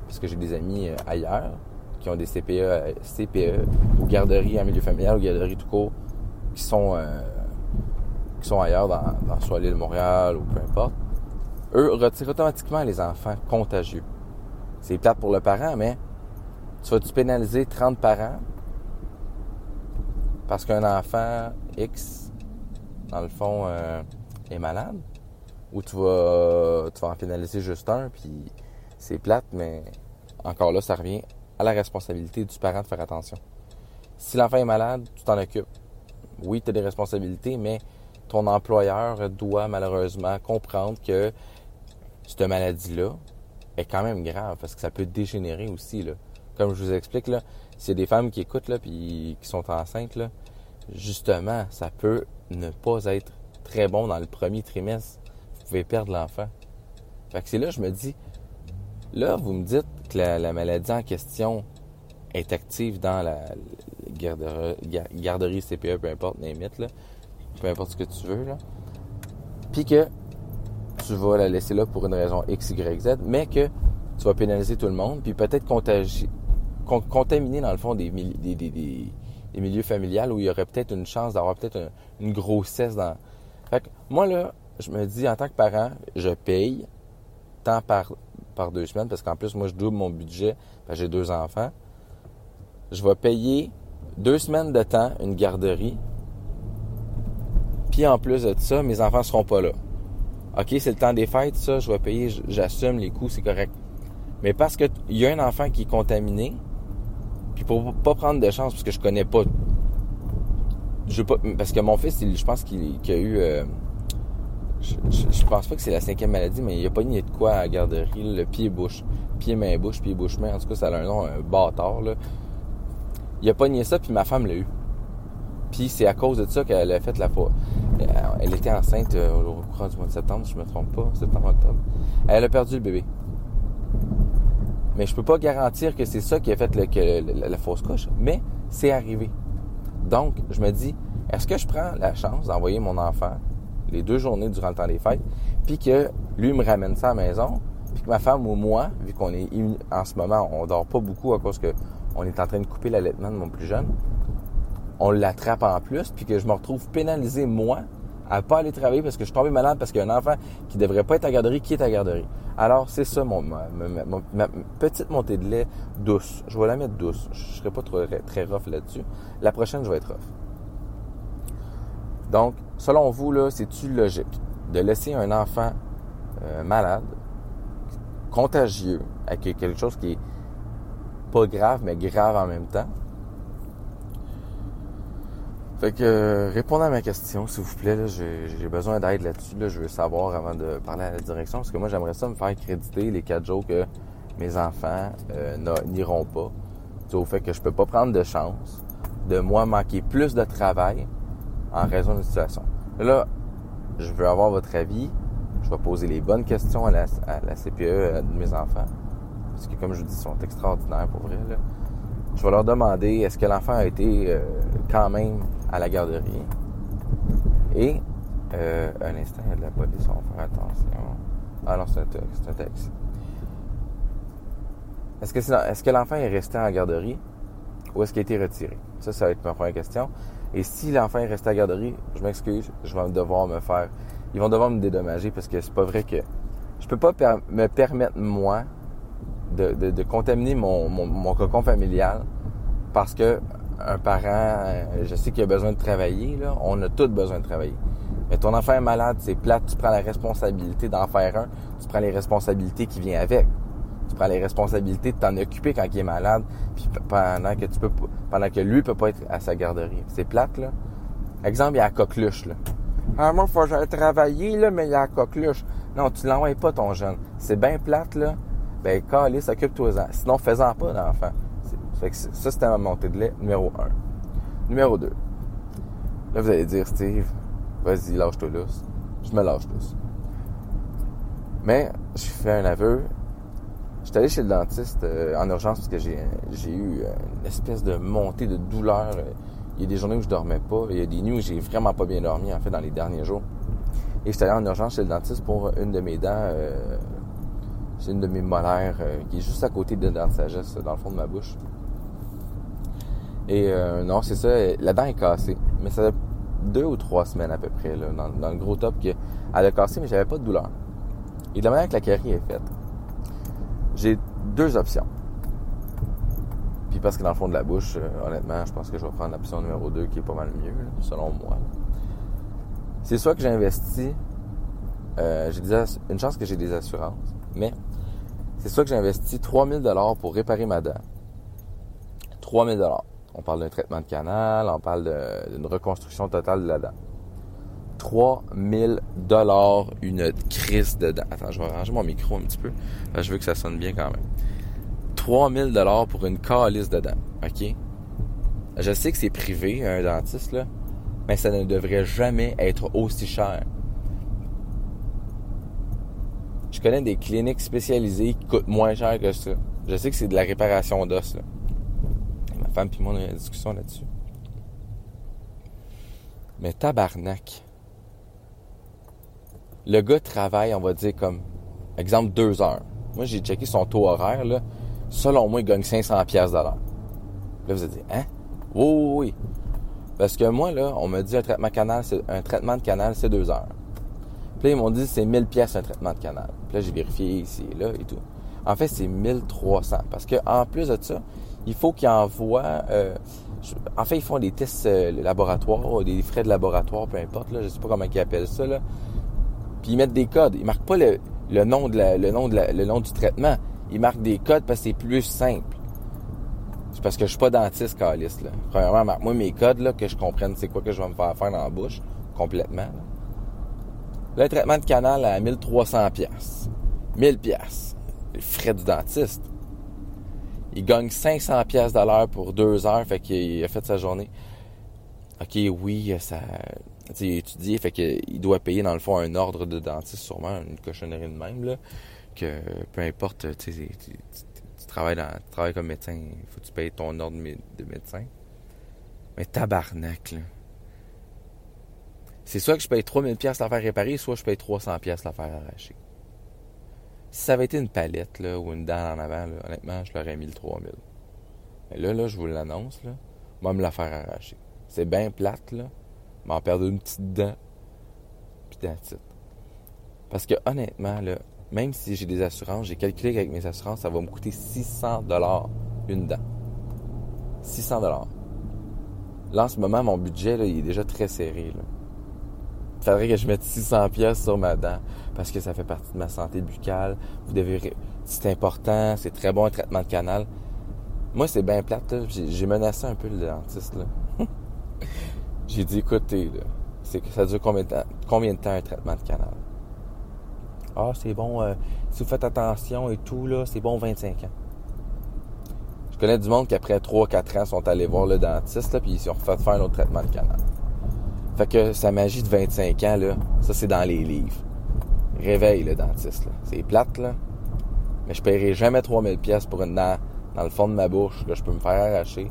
parce que j'ai des amis euh, ailleurs qui ont des CPE, CPE ou garderies en milieu familial ou garderies tout court, qui sont euh, qui sont ailleurs dans, dans soit l'île Montréal ou peu importe eux retirent automatiquement les enfants contagieux. C'est plate pour le parent, mais tu vas-tu pénaliser 30 parents parce qu'un enfant X, dans le fond, euh, est malade? Ou tu vas, tu vas en pénaliser juste un, puis c'est plate, mais encore là, ça revient à la responsabilité du parent de faire attention. Si l'enfant est malade, tu t'en occupes. Oui, tu as des responsabilités, mais ton employeur doit malheureusement comprendre que cette maladie-là est quand même grave parce que ça peut dégénérer aussi. Là. Comme je vous explique, là, s'il y a des femmes qui écoutent là, puis qui sont enceintes, là, justement, ça peut ne pas être très bon dans le premier trimestre. Pouvez perdre l'enfant. Fait que c'est là que je me dis, là, vous me dites que la, maladie en question est active dans la, garderie, garderie, CPE, peu importe, là, peu importe ce que tu veux. Puis que tu vas la laisser là pour une raison X, Y, Z, mais que tu vas pénaliser tout le monde, puis peut-être contaminer, dans le fond, des, des, des, milieux familiales où il y aurait peut-être une chance d'avoir peut-être une grossesse dans... Fait que moi, là, je me dis, en tant que parent, je paye tant par, par deux semaines, parce qu'en plus, moi, je double mon budget, j'ai deux enfants. Je vais payer deux semaines de temps une garderie, puis en plus de ça, mes enfants seront pas là. OK, c'est le temps des fêtes, ça, je vais payer, j'assume les coûts, c'est correct. Mais parce qu'il y a un enfant qui est contaminé, puis pour pas prendre de chance, parce que je connais pas. Je pas parce que mon fils, je pense qu'il a eu. Euh, je, pense pas que c'est la cinquième maladie, mais il a pas nié de quoi à garderie, le pied-bouche. Pied-main-bouche, pied-bouche-main. En tout cas, ça a un nom, un bâtard, là. Il a pas nié ça, puis ma femme l'a eu. Puis c'est à cause de ça qu'elle a fait la. Euh, elle était enceinte euh, au courant du mois de septembre, je me trompe pas, septembre-octobre. Elle a perdu le bébé. Mais je peux pas garantir que c'est ça qui a fait la, fausse couche, mais c'est arrivé. Donc, je me dis, est-ce que je prends la chance d'envoyer mon enfant les deux journées durant le temps des fêtes, puis que lui me ramène ça à la maison, puis que ma femme ou moi, vu qu'on est en ce moment, on dort pas beaucoup à cause que on est en train de couper l'allaitement de mon plus jeune, on l'attrape en plus, puis que je me retrouve pénalisé moi à pas aller travailler parce que je suis tombé malade parce qu'il y a un enfant qui devrait pas être à garderie qui est à garderie. Alors, c'est ça mon, ma, petite montée de lait douce. Je vais la mettre douce. Je serai pas trop, très rough là-dessus. La prochaine, je vais être rough. Donc, selon vous, c'est-tu logique de laisser un enfant euh, malade, contagieux, avec quelque chose qui est pas grave, mais grave en même temps, fait que euh, répondez à ma question, s'il vous plaît. J'ai besoin d'aide là-dessus. Là, je veux savoir avant de parler à la direction. Parce que moi, j'aimerais ça me faire créditer les quatre jours que mes enfants euh, n'iront pas. Au fait que je peux pas prendre de chance de moi manquer plus de travail en raison la situation. Là, je veux avoir votre avis. Je vais poser les bonnes questions à la, CPE euh, de mes enfants. Parce que comme je vous dis, ils sont extraordinaires pour vrai. Je vais leur demander est-ce que l'enfant a été quand même à la garderie? Et, euh, un instant, il y a de la police, on faire attention. Ah non, c'est un, texte. Est-ce que, que l'enfant est resté en garderie ou est-ce qu'il a été retiré? Ça, ça va être ma première question. Et si l'enfant est resté à garderie, je m'excuse, je vais devoir me faire. Ils vont devoir me dédommager parce que c'est pas vrai que. Je peux pas me permettre, moi, de, contaminer mon, mon, mon, cocon familial parce que un parent, euh, je sais qu'il a besoin de travailler, là. On a tous besoin de travailler. Mais ton enfant est malade, c'est plate, tu prends la responsabilité d'en faire un, tu prends les responsabilités qui viennent avec. Tu prends les responsabilités de t'en occuper quand il est malade, puis pendant que tu peux pendant que lui peut pas être à sa garderie. C'est plate, là. Exemple, il y a la coqueluche, là. Ah, moi, faut que j'aille travailler, là, mais il y a la coqueluche. Non, tu l'envoies pas, ton jeune. C'est bien plate, là. Ben, calé, s'occupe-toi-en. Sinon, fais-en pas d'enfant. Ça, c'était ma montée de lait numéro 1. Numéro 2. Là, vous allez dire, Steve, vas-y, lâche-toi lousse. Je me lâche lousse. Mais, je fais un aveu. J'étais allé chez le dentiste euh, en urgence parce que j'ai, eu euh, une espèce de montée de douleur. Il y a des journées où je dormais pas. Il y a des nuits où j'ai vraiment pas bien dormi, en fait, dans les derniers jours. Et j'étais allé en urgence chez le dentiste pour une de mes dents. Euh, c'est une de mes molaires qui est juste à côté de dent de sagesse, dans le fond de ma bouche. Et euh, non, c'est ça, la dent est cassée. Mais ça fait deux ou trois semaines à peu près, là, dans, le gros top, qu'elle a cassé, mais j'avais pas de douleur. Et de la manière que la carie est faite, j'ai deux options. Puis parce que dans le fond de la bouche, euh, honnêtement, je pense que je vais prendre l'option numéro 2 qui est pas mal mieux, selon moi. C'est soit que j'investis, euh, j'ai une chance que j'ai des assurances, mais c'est soit que j'investis 3000 dollars pour réparer ma dent. 3000 dollars. On parle d'un traitement de canal, on parle d'une reconstruction totale de la dent. 3000 dollars une crise dedans. Attends, je vais arranger mon micro un petit peu. je veux que ça sonne bien quand même. 3000 dollars pour une calice dedans. OK? Je sais que c'est privé, un dentiste, là, mais ça ne devrait jamais être aussi cher. Je connais des cliniques spécialisées qui coûtent moins cher que ça. Je sais que c'est de la réparation d'os. Ma femme et moi, on a une discussion là-dessus. Mais tabarnak. Le gars travaille, on va dire, comme, exemple, deux heures. Moi, j'ai checké son taux horaire, là. Selon moi, il gagne 500 pièces Là, vous allez dire, hein? Oui, oui. Parce que moi, là, on m'a dit un traitement canal, un traitement de canal, c'est deux heures. Puis là, ils m'ont dit, c'est 1000 pièces un traitement de canal. Puis là, j'ai vérifié ici et là et tout. En fait, c'est 1300. Parce que en plus de ça, il faut qu'ils envoient... Euh, en fait, ils font des tests euh, laboratoires, des frais de laboratoire, peu importe. Là, je sais pas comment ils appellent ça. Puis ils mettent des codes. Ils marquent pas le, nom, de le, nom, de le nom du traitement. Ils marquent des codes parce que c'est plus simple. C'est parce que je suis pas dentiste, calice, là. Premièrement, marque-moi mes codes, là, que je comprenne c'est quoi que je vais me faire faire dans la bouche, complètement. Là. Le traitement de canal à 1300 pièces. 1000 pièces. Les frais du dentiste. Il gagne 500 pièces de l'heure pour deux heures, fait qu'il a fait sa journée. OK, oui, ça il étudié, fait qu'il doit payer dans le fond un ordre de dentiste, sûrement une cochonnerie de même, là, que peu importe, tu, travailles tu travailles comme médecin, il faut que tu payes ton ordre de médecin. Mais tabarnak, là. C'est soit que je paye 3000 pièces la faire réparer, soit je paye 300 pièces la faire arracher. Si ça avait été une palette, là, ou une dent en avant, honnêtement, je l'aurais mis le 3000. Mais là, là, je vous l'annonce, là, moi, me la faire arracher. C'est bien plate, là m'en perdre une petite dent, puis that's Parce que honnêtement, même si j'ai des assurances, j'ai calculé qu'avec mes assurances, ça va me coûter 600 dollars une dent. 600 dollars. Là, en ce moment, mon budget, il est déjà très serré. Il faudrait que je mette 600 pièces sur ma dent parce que ça fait partie de ma santé buccale. Vous devez... C'est important, c'est très bon un traitement de canal. Moi, c'est bien plate. J'ai menacé un peu le dentiste. J'ai dit, écoutez, ça dure combien de temps, un traitement de canal? Ah, c'est bon, euh, si vous faites attention et tout, là, c'est bon 25 ans. Je connais du monde qui, après 3-4 ans, sont allés voir le dentiste, là, puis ils ont refait faire un autre traitement de canal. Fait que sa magie de 25 ans, là, ça, c'est dans les livres. Réveille le dentiste, là. C'est plate, là. Mais je paierai jamais 3000 pièces pour une dent dans le fond de ma bouche que je peux me faire arracher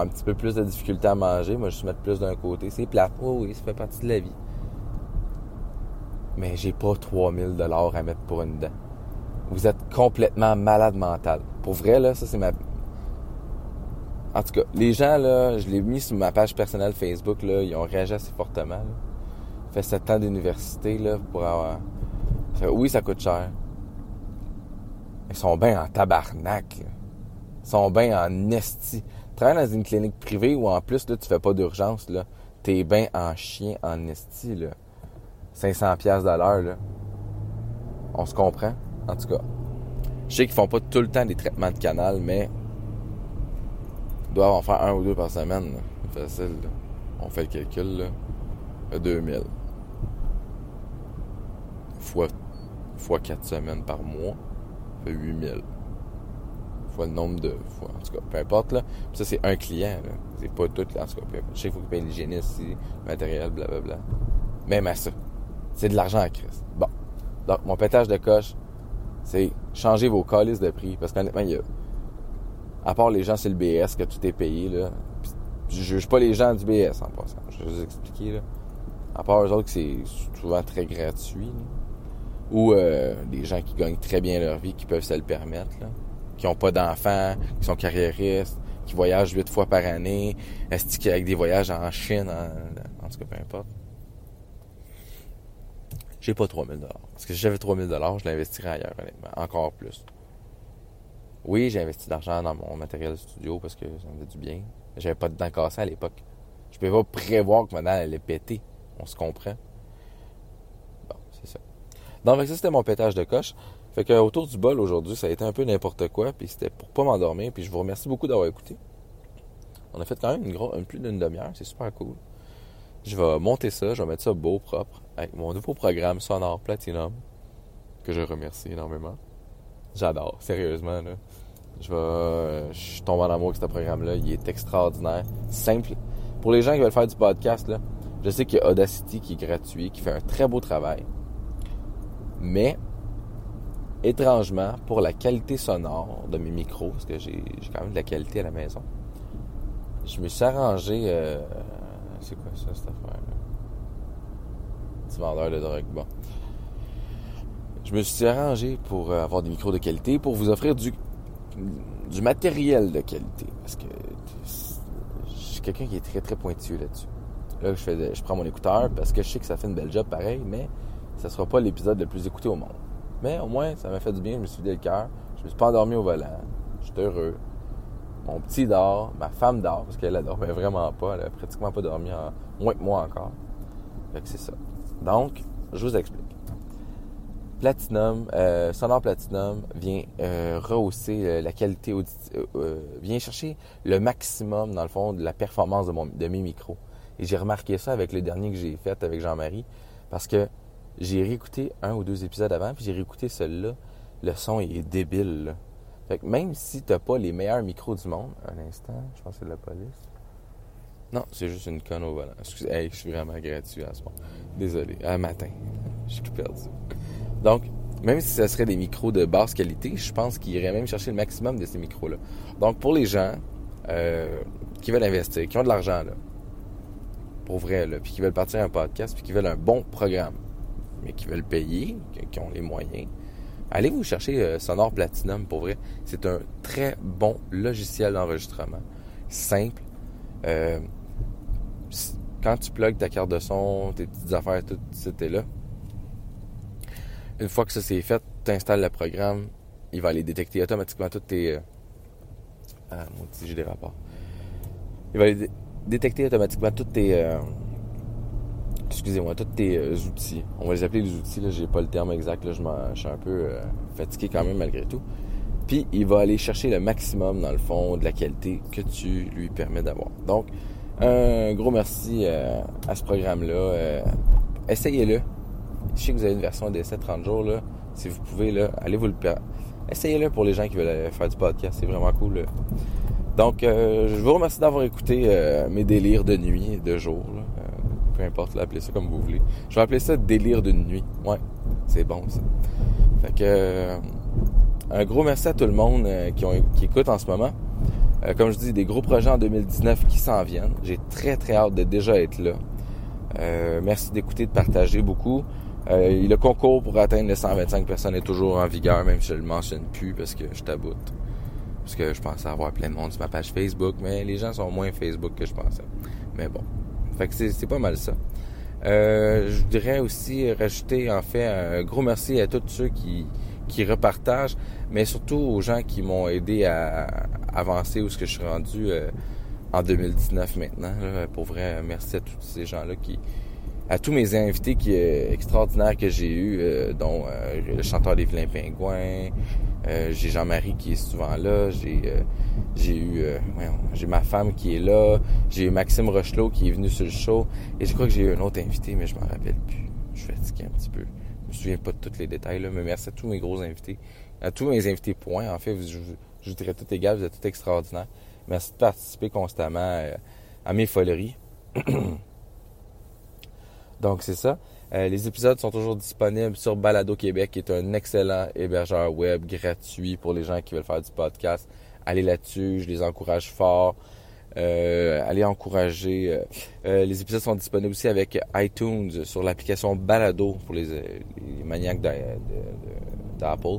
un petit peu plus de difficulté à manger. Moi, je suis mettre plus d'un côté. C'est plate. Oui, oui, ça fait partie de la vie. Mais j'ai pas 3000 dollars à mettre pour une dent. Vous êtes complètement malade mental. Pour vrai, là, ça, c'est ma... En tout cas, les gens, là, je l'ai mis sur ma page personnelle Facebook, là, ils ont réagi assez fortement. Là. Fait 7 ans d'université, là, pour avoir... Oui, ça coûte cher. Ils sont bien en tabarnak. Ils sont bien en esti travailles dans une clinique privée où en plus, là, tu fais pas d'urgence, là, t'es bien en chien, en esti, là. 500 pièces l'heure, là. On se comprend, en tout cas. Je sais qu'ils font pas tout le temps des traitements de canal, mais ils doivent en faire un ou deux par semaine, là. Facile, là. On fait le calcul, là. 2000. Fois, fois 4 semaines par mois, fait 8000 fois le nombre de fois. En tout cas, peu importe, là. ça, c'est un client. C'est pas tout, là. En tout cas, peu importe. Je sais qu'il faut qu'il paye l'hygiéniste, le matériel, blablabla. Même à ça. C'est de l'argent à crise. Bon. Donc, mon pétage de coche, c'est changer vos calices de prix. Parce qu'honnêtement, il y a. À part les gens, c'est le BS que tout est payé, là. je juge pas les gens du BS en passant. Je vais vous expliquer, là. À part eux autres, c'est souvent très gratuit, Ou euh, des gens qui gagnent très bien leur vie, qui peuvent se le permettre, là qui n'ont pas d'enfants, qui sont carriéristes, qui voyagent huit fois par année, est avec des voyages en Chine, en, tout cas, peu importe? J'ai pas 3000 dollars. Parce que si j'avais 3000 dollars, je l'investirais ailleurs, honnêtement. Encore plus. Oui, j'ai investi de l'argent dans mon matériel de studio parce que ça me fait du bien. J'avais pas de dents cassées à l'époque. Je pouvais pas prévoir que ma dent allait péter. On se comprend. Bon, c'est ça. Donc, ça, c'était mon pétage de coche. Fait que autour du bol aujourd'hui, ça a été un peu n'importe quoi, puis c'était pour pas m'endormir, puis je vous remercie beaucoup d'avoir écouté. On a fait quand même une, grosse, plus d'une demi-heure, c'est super cool. Je vais monter ça, je vais mettre ça beau, propre, avec mon nouveau programme sonore Platinum, que je remercie énormément. J'adore, sérieusement. Là. Je vais, je tombe en amour avec ce programme-là. Il est extraordinaire, simple. Pour les gens qui veulent faire du podcast, là, je sais qu'il y a Audacity qui est gratuit, qui fait un très beau travail. Mais, étrangement, pour la qualité sonore de mes micros, parce que j'ai quand même de la qualité à la maison, je me suis arrangé. Euh, c'est quoi ça, cette affaire-là? Petit vendeur de drogue. Bon. Je me suis arrangé pour euh, avoir des micros de qualité, pour vous offrir du, du matériel de qualité. Parce que je suis quelqu'un qui est très, très pointueux là-dessus. Là, je, fais je prends mon écouteur parce que je sais que ça fait une belle job pareil, mais ça sera pas l'épisode le plus écouté au monde. Mais au moins, ça m'a fait du bien, je me suis dit le cœur. Je me suis pas endormi au volant. J'étais heureux. Mon petit dort, ma femme dort, parce qu'elle a mais vraiment pas. Elle a pratiquement pas dormi, en, moins que moi encore. Fait que c'est ça. Donc, je vous explique. Platinum, euh, Sonore Platinum vient euh, rehausser euh, la qualité auditive, vient chercher le maximum, dans le fond, de la performance de, mon, de mes micros. Et j'ai remarqué ça avec le dernier que j'ai fait avec Jean-Marie, parce que j'ai réécouté un ou deux épisodes avant, puis j'ai réécouté celui-là. Le son est débile. Fait que même si t'as pas les meilleurs micros du monde, un instant, je pense que c'est de la police. Non, c'est juste une conne au volant. Excusez, je suis vraiment gratuit à ce moment. Désolé, un matin, je suis tout perdu. Donc, même si ce serait des micros de basse qualité, je pense qu'il irait même chercher le maximum de ces micros-là. Donc, pour les gens euh, qui veulent investir, qui ont de l'argent, là, pour vrai, là, puis qui veulent partir un podcast, puis qui veulent un bon programme, mais qui veulent payer, qui ont les moyens, allez vous chercher euh, Sonore Platinum, pour vrai. C'est un très bon logiciel d'enregistrement. Simple. Euh, quand tu plugues ta carte de son, tes petites affaires, tout, c'était là. Une fois que ça c'est fait, tu installes le programme, il va aller détecter automatiquement toutes tes. Euh, ah, mon petit, j'ai des rapports. Il va aller détecter automatiquement toutes tes. Excusez-moi, tous tes euh, outils. On va les appeler les outils, là, j'ai pas le terme exact, je, je suis un peu fatigué quand même malgré tout. Puis il va aller chercher le maximum, dans le fond, de la qualité que tu lui permets d'avoir. Donc, un gros merci à ce programme-là. Essayez-le je sais que vous avez une version d'essai 30 jours. Si vous pouvez, allez vous le Essayez-le pour les gens qui veulent euh, faire du podcast. C'est vraiment cool. Donc, euh, je vous remercie d'avoir écouté euh, mes délires de nuit et de jour. Peu importe, appelez ça comme vous voulez. Je vais appeler ça délire de nuit. Ouais, c'est bon, ça. Fait que, un gros merci à tout le monde qui, ont, qui écoute en ce moment. comme je dis, des gros projets en 2019 qui s'en viennent. J'ai très, très hâte de déjà être là. merci d'écouter, de partager beaucoup. Euh, le concours pour atteindre les 125 personnes est toujours en vigueur, même si je le mentionne plus parce que je taboute. Parce que je pensais avoir plein de monde sur ma page Facebook, mais les gens sont moins Facebook que je pensais. Mais bon. Fait que c'est pas mal ça. Euh, je voudrais aussi rajouter en fait un gros merci à tous ceux qui, qui repartagent, mais surtout aux gens qui m'ont aidé à avancer où ce que je suis rendu euh, en 2019 maintenant. Pour vrai, merci à tous ces gens-là qui, à tous mes invités qui euh, extraordinaires que j'ai eu, euh, dont euh, le chanteur des vilains pingouins, j'ai Jean-Marie qui est souvent là, j'ai j'ai eu j'ai ma femme qui est là, j'ai eu Maxime Rochelot qui est venu sur le show, et je crois que j'ai eu un autre invité, mais je m'en rappelle plus. Je suis fatigué un petit peu. Je me souviens pas de tous les détails là, mais merci à tous mes gros invités, à tous mes invités points. En fait, je, je vous dirais tout égal, vous êtes tout extraordinaires. Merci de participer constamment à mes foleries. Donc, c'est ça. Euh, les épisodes sont toujours disponibles sur Balado Québec, qui est un excellent hébergeur web gratuit pour les gens qui veulent faire du podcast. Allez là-dessus, je les encourage fort. Euh, allez encourager. Euh, les épisodes sont disponibles aussi avec iTunes sur l'application Balado pour les, maniaques d'Apple.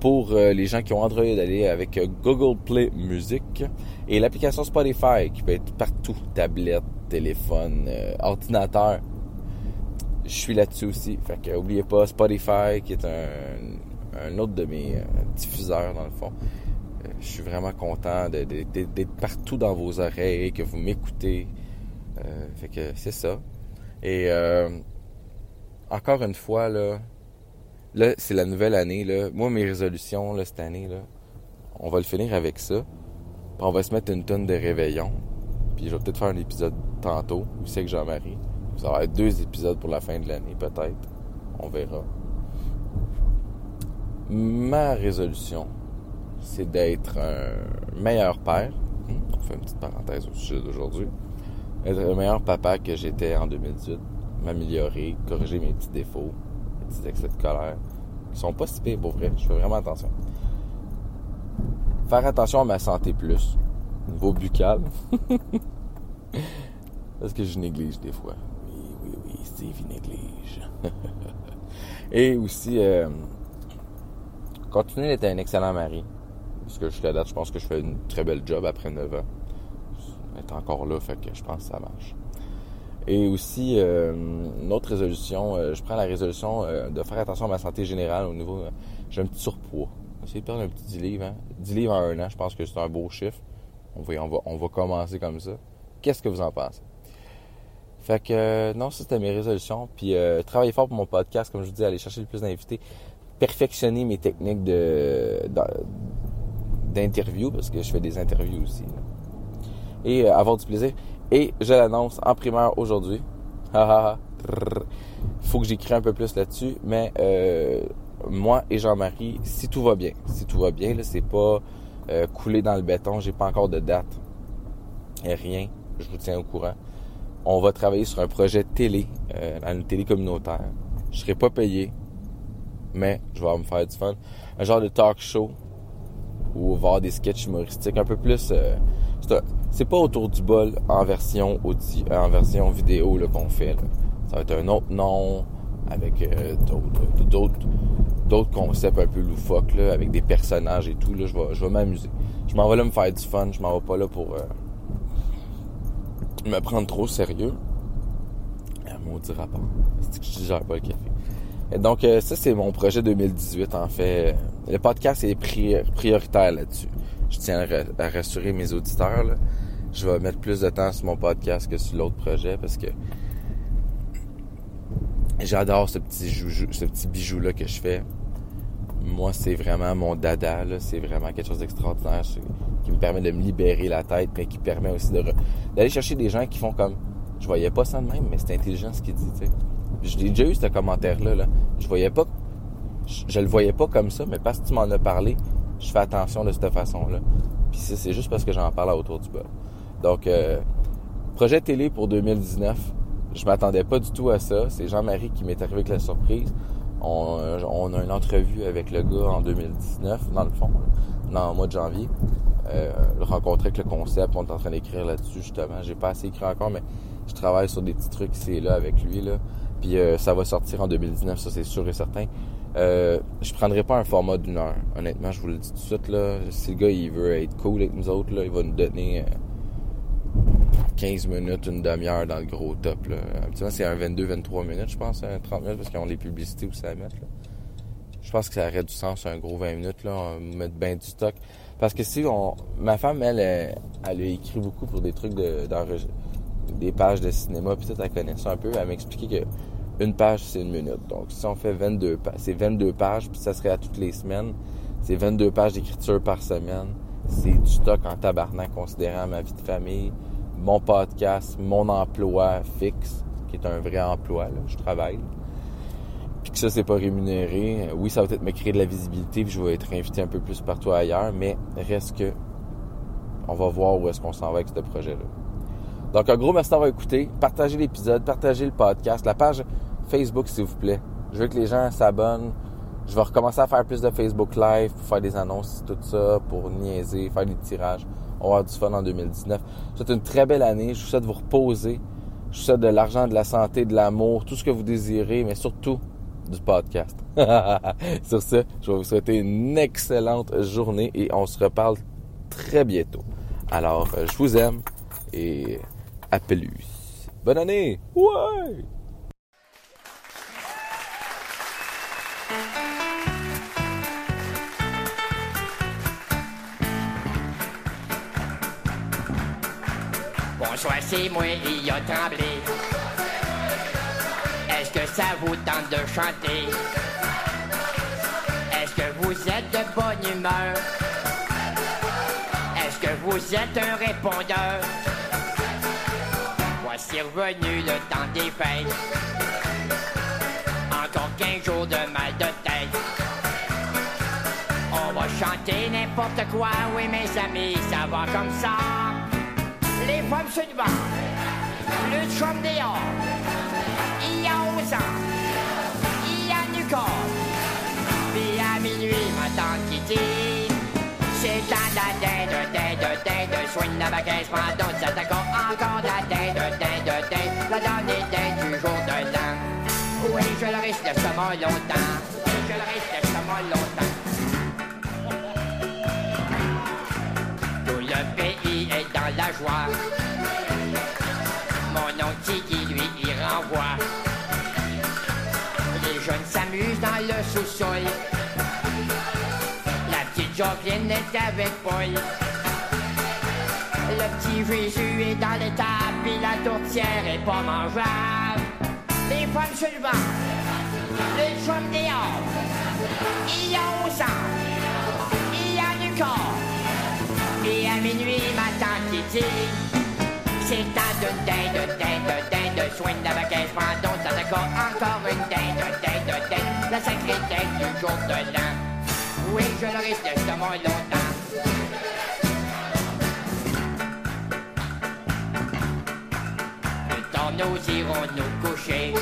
pour les gens qui ont Android, allez avec Google Play Music et l'application Spotify qui peut être partout, tablette, téléphone, ordinateur je suis là-dessus aussi. Fait que oubliez pas Spotify qui est un, autre de mes euh, diffuseurs dans le fond. Euh, je suis vraiment content d'être partout dans vos oreilles, que vous m'écoutez. Euh, fait que c'est ça. Et encore une fois, là, là c'est la nouvelle année. Là. Moi, mes résolutions là, cette année, on va le finir avec ça. Puis on va se mettre une tonne de réveillon. Puis je vais peut-être faire un épisode tantôt, aussi avec Jean-Marie. Ça va être deux épisodes pour la fin de l'année, peut-être. On verra. Ma résolution, c'est d'être un meilleur père. On fait une petite parenthèse au sujet d'aujourd'hui. Être un meilleur papa que j'étais en 2018. M'améliorer, corriger mes petits défauts, mes petits excès de colère, qui sont pas si pires pour vrai. Je fais vraiment attention. Faire attention à ma santé plus. Niveau buccal. Parce que je néglige des fois. Steve, néglige. Et aussi, euh, continuer d'être un excellent mari. Parce que jusqu'à date, je pense que je fais une très belle job après 9 ans. Être encore là, fait que je pense que ça marche. Et aussi, euh, une autre résolution, euh, je prends la résolution euh, de faire attention à ma santé générale au niveau... j'ai un petit surpoids. Essayer de perdre un petit 10 livres. Hein? 10 livres en un an, je pense que c'est un beau chiffre. On on va, on va commencer comme ça. Qu'est-ce que vous en pensez? Fait que, non, ça c'était mes résolutions. Puis, travailler fort pour mon podcast, comme je vous dis, aller chercher le plus d'invités. Perfectionner mes techniques de, d'interview, parce que je fais des interviews aussi. Et avoir du plaisir. Et je l'annonce en primeur aujourd'hui. Faut que j'écris un peu plus là-dessus, mais euh, moi et Jean-Marie, si tout va bien, si tout va bien, là, c'est pas euh, coulé dans le béton, j'ai pas encore de date, rien, je vous tiens au courant. On va travailler sur un projet télé, euh, une télé communautaire. Je serai pas payé, mais je vais me faire du fun. Un genre de talk show va avoir des sketchs humoristiques un peu plus. Euh, c'est pas autour du bol en version audio, en version vidéo qu'on fait. Ça va être un autre nom avec euh, d'autres d'autres concepts un peu loufoques là, avec des personnages et tout. Là, je vais, je vais m'amuser. Je m'en vais là me faire du fun. Je m'en vais pas là pour euh, me prendre trop sérieux. Un maudit rapport. C'est que je digère pas le café. Et donc, euh, ça, c'est mon projet 2018, en fait. Le podcast est prioritaire là-dessus. Je tiens à rassurer mes auditeurs. Je vais mettre plus de temps sur mon podcast que sur l'autre projet parce que j'adore ce petit ce petit bijou là que je fais. Moi, c'est vraiment mon dada, c'est vraiment quelque chose d'extraordinaire qui me permet de me libérer la tête, mais qui permet aussi d'aller chercher des gens qui font comme je voyais pas ça de même, mais c'est intelligent ce qu'il dit, sais. J'ai déjà eu ce commentaire-là, là. Je voyais pas, je, le voyais pas comme ça, mais parce que tu m'en as parlé, je fais attention de cette façon-là. Puis c'est juste parce que j'en parle autour du bas. Donc, euh, projet télé pour 2019. Je m'attendais pas du tout à ça. C'est Jean-Marie qui m'est arrivé avec la surprise. On, a une entrevue avec le gars en 2019, dans le fond, dans le mois de janvier. Euh, rencontré avec le concept, on est en train d'écrire là-dessus justement. J'ai pas assez écrit encore, mais je travaille sur des petits trucs ici là avec lui là. Puis euh, ça va sortir en 2019, ça c'est sûr et certain. Euh, je prendrai pas un format d'une heure. Honnêtement, je vous le dis tout de suite là. Si le gars il veut être cool avec nous autres là, il va nous donner 15 minutes, une demi-heure dans le gros top. Habituellement, c'est un 22-23 minutes, je pense, un 30 minutes, parce qu'ils ont les publicités aussi à mettre. Là. Je pense que ça aurait du sens, un gros 20 minutes, là, on mettre bien du stock. Parce que si on... Ma femme, elle, elle, a écrit beaucoup pour des trucs de, des pages de cinéma, puis peut-être elle connaît ça un peu. Elle m'a expliqué que une page, c'est une minute. Donc, si on fait 22 pages, c'est 22 pages, puis ça serait à toutes les semaines. C'est 22 pages d'écriture par semaine. C'est du stock en tabarnak considérant ma vie de famille, mon podcast, mon emploi fixe, qui est un vrai emploi, là, je travaille. Que ça, c'est pas rémunéré. Oui, ça va peut-être me créer de la visibilité, puis je vais être invité un peu plus partout ailleurs, mais reste que on va voir où est-ce qu'on s'en va avec ce projet-là. Donc, un gros merci d'avoir écouté. Partagez l'épisode, partagez le podcast, la page Facebook, s'il vous plaît. Je veux que les gens s'abonnent. Je vais recommencer à faire plus de Facebook Live pour faire des annonces, tout ça, pour niaiser, faire des tirages. On va avoir du fun en 2019. C'est une très belle année. Je vous souhaite de vous reposer. Je vous souhaite de l'argent, de la santé, de l'amour, tout ce que vous désirez, mais surtout du podcast. Sur ce, je vais vous souhaiter une excellente journée et on se reparle très bientôt. Alors, euh, je vous aime et à plus. Bonne année! Ouais! Bonsoir, c'est moi, il a tremblé. Ça vous tente de chanter? Est-ce que vous êtes de bonne humeur? Est-ce que vous êtes un répondeur? voici revenu le temps des fêtes. Encore 15 jours de mal de tête. On va chanter n'importe quoi, oui mes amis, ça va comme ça. Les femmes sur le banc, le chum dehors. Il y a du corps. Puis à minuit, ma tante dit C'est la dinde, dinde, dinde Swing la baguette, pendant ça d'accord Encore la dinde, dinde, dinde La dernière dinde du jour de l'an. Oui, je le risque de ce longtemps. Je le risque de longtemps. Tout le pays est dans la joie. Mon oncle qui lui y renvoie dans le sous-sol. La petite Jocelyne est avec Paul. Le petit Jésus est dans l'étable Puis la tourtière est pas mangeable. Les femmes sur le banc Le chum dehors. Il y a au sang Il y a du corps. Et à minuit ma tante qui dit c'est un de dinde, dinde, dinde, soigne baguette, pardon, ça d'accord, encore une dinde, la sacrée dinde du jour de l'an. Oui, je le risque de longtemps. Le temps nous irons nous coucher.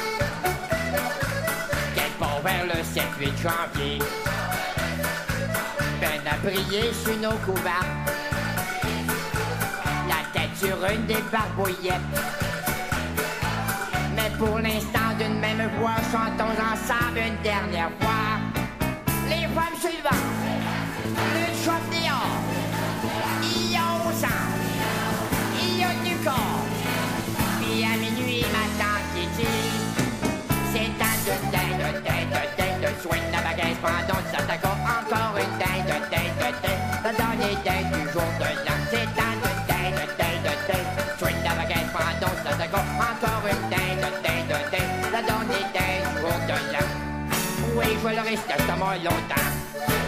Quelque part vers le 7-8 janvier. Ben à briller sur nos couverts la tête sur une des barbouillettes. Mais pour l'instant, d'une même voix, chantons ensemble une dernière fois. Les femmes suivantes, le y a au sang, a du corps. Puis à minuit, ma tante qui dit, c'est un de dinde, dinde, dinde, swing la baguette, pendant ça d'accord, encore une dinde, dinde, dinde, la dernière dinde du jour de l'an, c'est un de jour de l'an. Je le risque de ce mot longtemps.